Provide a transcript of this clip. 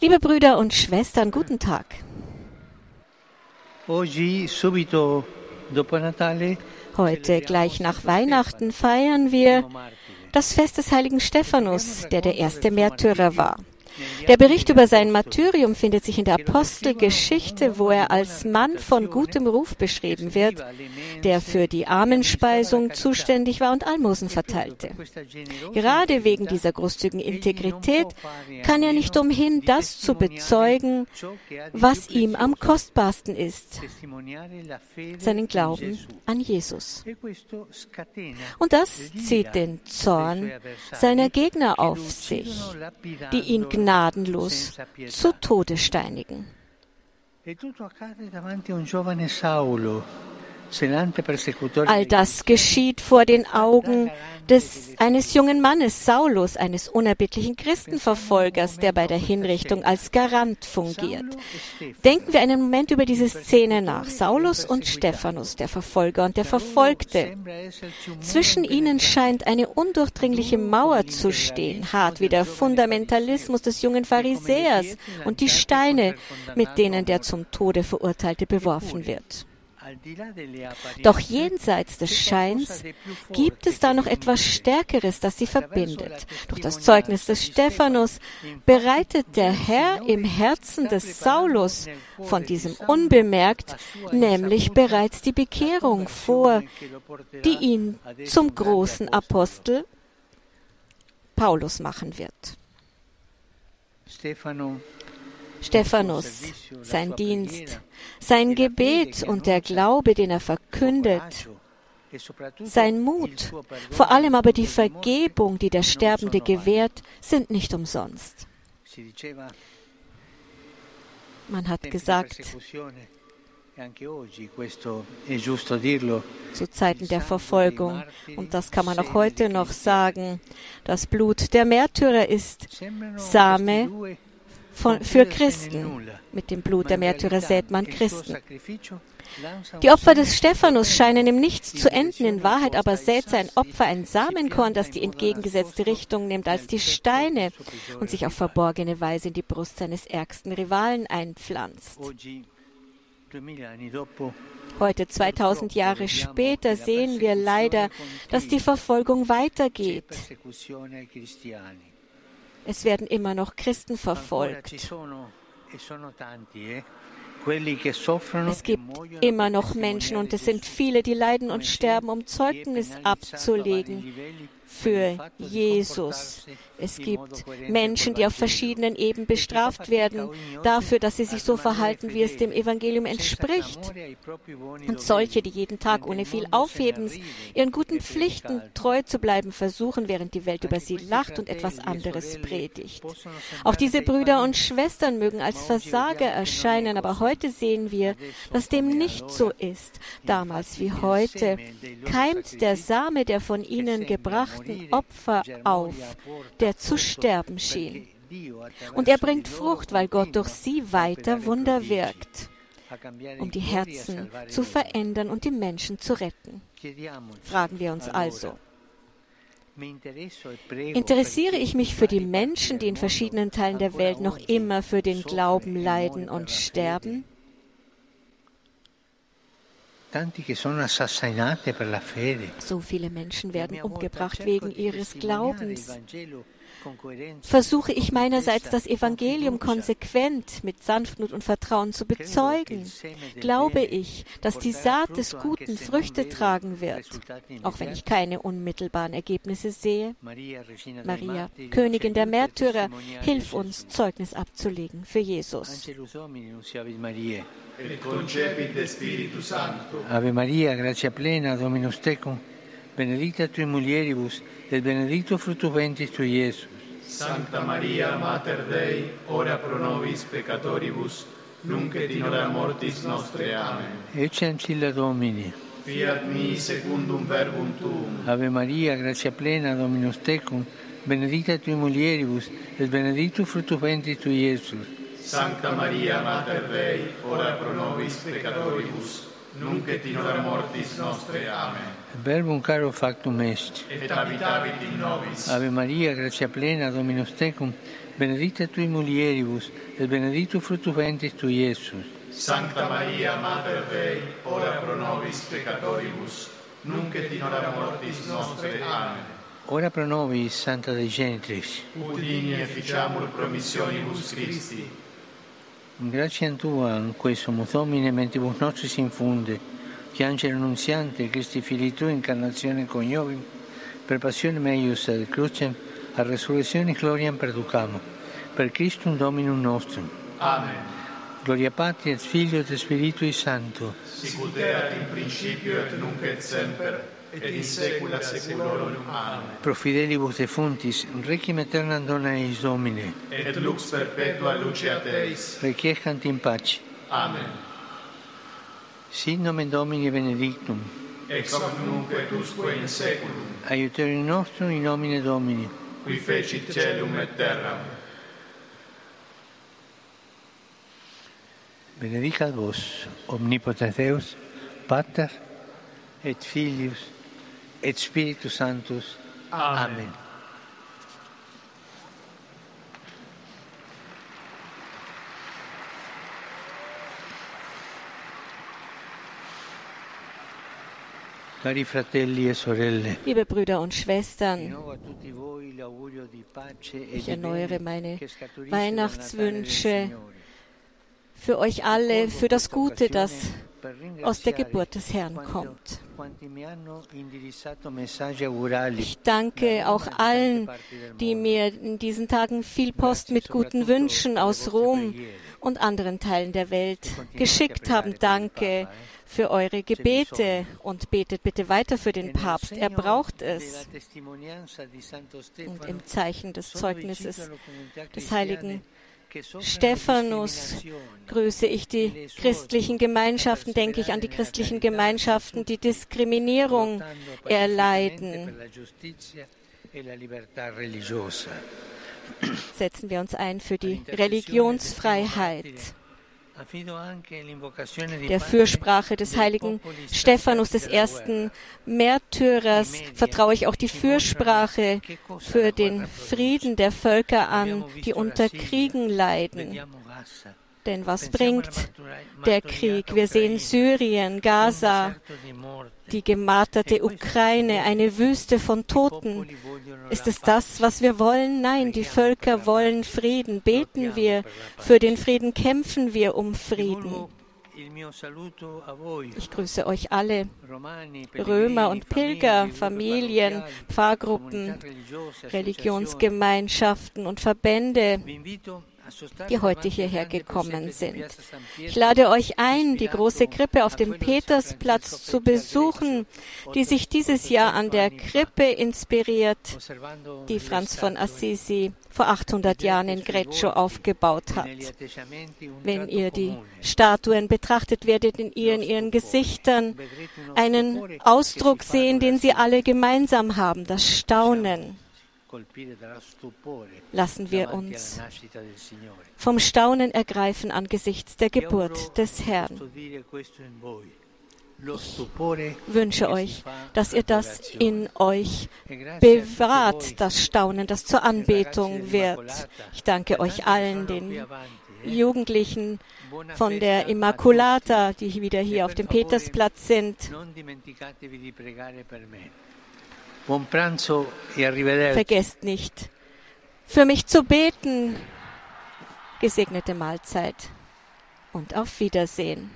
Liebe Brüder und Schwestern, guten Tag. Heute, gleich nach Weihnachten, feiern wir das Fest des heiligen Stephanus, der der erste Märtyrer war. Der Bericht über sein Martyrium findet sich in der Apostelgeschichte, wo er als Mann von gutem Ruf beschrieben wird, der für die Armenspeisung zuständig war und Almosen verteilte. Gerade wegen dieser großzügigen Integrität kann er nicht umhin, das zu bezeugen, was ihm am kostbarsten ist, seinen Glauben an Jesus. Und das zieht den Zorn seiner Gegner auf sich, die ihn gnadenlos zu Tode steinigen. All das geschieht vor den Augen des, eines jungen Mannes, Saulus, eines unerbittlichen Christenverfolgers, der bei der Hinrichtung als Garant fungiert. Denken wir einen Moment über diese Szene nach. Saulus und Stephanus, der Verfolger und der Verfolgte. Zwischen ihnen scheint eine undurchdringliche Mauer zu stehen, hart wie der Fundamentalismus des jungen Pharisäers und die Steine, mit denen der zum Tode Verurteilte beworfen wird. Doch jenseits des Scheins gibt es da noch etwas Stärkeres, das sie verbindet. Durch das Zeugnis des Stephanus bereitet der Herr im Herzen des Saulus von diesem unbemerkt, nämlich bereits die Bekehrung vor, die ihn zum großen Apostel Paulus machen wird. Stephanus, sein Dienst, sein Gebet und der Glaube, den er verkündet, sein Mut, vor allem aber die Vergebung, die der Sterbende gewährt, sind nicht umsonst. Man hat gesagt, zu Zeiten der Verfolgung, und das kann man auch heute noch sagen, das Blut der Märtyrer ist Same von, für Christen. Mit dem Blut der Märtyrer sät man Christen. Die Opfer des Stephanus scheinen im Nichts zu enden, in Wahrheit aber sät sein Opfer ein Samenkorn, das die entgegengesetzte Richtung nimmt als die Steine und sich auf verborgene Weise in die Brust seines ärgsten Rivalen einpflanzt. Heute, 2000 Jahre später, sehen wir leider, dass die Verfolgung weitergeht. Es werden immer noch Christen verfolgt. Es gibt immer noch Menschen und es sind viele, die leiden und sterben, um Zeugnis abzulegen für Jesus. Es gibt Menschen, die auf verschiedenen Ebenen bestraft werden dafür, dass sie sich so verhalten, wie es dem Evangelium entspricht. Und solche, die jeden Tag ohne viel Aufhebens ihren guten Pflichten treu zu bleiben versuchen, während die Welt über sie lacht und etwas anderes predigt. Auch diese Brüder und Schwestern mögen als Versager erscheinen, aber heute sehen wir, dass dem nicht so ist. Damals wie heute keimt der Same der von ihnen gebrachten Opfer auf, der er zu sterben schien. Und er bringt Frucht, weil Gott durch sie weiter Wunder wirkt, um die Herzen zu verändern und die Menschen zu retten. Fragen wir uns also, Interessiere ich mich für die Menschen, die in verschiedenen Teilen der Welt noch immer für den Glauben leiden und sterben? So viele Menschen werden umgebracht wegen ihres Glaubens versuche ich meinerseits das Evangelium konsequent mit Sanftmut und Vertrauen zu bezeugen, glaube ich, dass die Saat des Guten Früchte tragen wird, auch wenn ich keine unmittelbaren Ergebnisse sehe. Maria, Königin der Märtyrer, hilf uns, Zeugnis abzulegen für Jesus. Ave Maria, gratia plena, Dominus tecum, benedicta tui mulieribus, et benedictus fructus ventris tui, Iesus. Sancta Maria, Mater Dei, ora pro nobis peccatoribus, nunc et in hora mortis nostre. Amen. Ecce ancilla Domini. Fiat mi secundum verbum tuum. Ave Maria, gratia plena, Dominus tecum, benedicta tui mulieribus, et benedictus fructus ventris tui, Iesus. Sancta Maria, Mater Dei, ora pro nobis peccatoribus, nunc et in hora mortis nostre. Amen. Verbum caro factum est. Et habitavit in nobis. Ave Maria, gratia plena, Dominus tecum, benedicta tui mulieribus, et benedictus fructus ventris tui, Iesus. Sancta Maria, Mater Dei, ora pro nobis peccatoribus, nunc et in hora mortis nostre. Amen. Ora pro nobis, Santa Dei Genitrix. Udini efficiamur promissionibus Christi. In gratia Tua, in cui sumus Domine, mentibus nostris infunde, che angelo annunziante, Christi Fili Tui, incarnazione coniovim, per passione meius ad crucem, a resurrezione gloriam perducamo. Per Christum Dominum nostrum. Amen. Gloria Patri et Filio et Spiritui Sancto. Sicut erat in principio et nunc et semper, et in saecula saeculorum. Amen. Pro fidelibus defuntis, requiem aeternam dona eis Domine. Et lux perpetua lucea Teis. Requiescant in pace. Amen. Sit nomen Domini benedictum. Ex hoc nunc et usque in saeculum. Aiuterium nostrum in nomine Domini. Qui fecit celum et terram. Benedicat vos, omnipotens Deus, Pater, et Filius, et Spiritus Sanctus. Amen. Fratelli e Liebe Brüder und Schwestern, e ich erneuere meine Weihnachtswünsche für euch alle, für das Gute, das aus der Geburt des Herrn kommt. Ich danke auch allen, die mir in diesen Tagen viel Post mit guten Wünschen aus Rom und anderen Teilen der Welt geschickt haben. Danke für eure Gebete und betet bitte weiter für den Papst. Er braucht es. Und im Zeichen des Zeugnisses des heiligen Stephanus grüße ich die christlichen Gemeinschaften, denke ich an die christlichen Gemeinschaften, die Diskriminierung erleiden. Setzen wir uns ein für die Religionsfreiheit. Der Fürsprache des heiligen Stephanus des ersten Märtyrers. Vertraue ich auch die Fürsprache für den Frieden der Völker an, die unter Kriegen leiden. Denn was bringt der Krieg? Wir sehen Syrien, Gaza, die gemarterte Ukraine, eine Wüste von Toten. Ist es das, was wir wollen? Nein, die Völker wollen Frieden. Beten wir für den Frieden, kämpfen wir um Frieden. Ich grüße euch alle, Römer und Pilger, Familien, Pfarrgruppen, Religionsgemeinschaften und Verbände, die heute hierher gekommen sind. Ich lade euch ein, die große Krippe auf dem Petersplatz zu besuchen, die sich dieses Jahr an der Krippe inspiriert, die Franz von Assisi vor 800 Jahren in Greccio aufgebaut hat. Wenn ihr die Statuen betrachtet, werdet ihr in ihren Gesichtern einen Ausdruck sehen, den sie alle gemeinsam haben, das Staunen. Lassen wir uns vom Staunen ergreifen angesichts der Geburt des Herrn. Ich wünsche euch, dass ihr das in euch bewahrt, das Staunen, das zur Anbetung wird. Ich danke euch allen, den Jugendlichen von der Immaculata, die wieder hier auf dem Petersplatz sind. Vergesst nicht, für mich zu beten. Gesegnete Mahlzeit und auf Wiedersehen.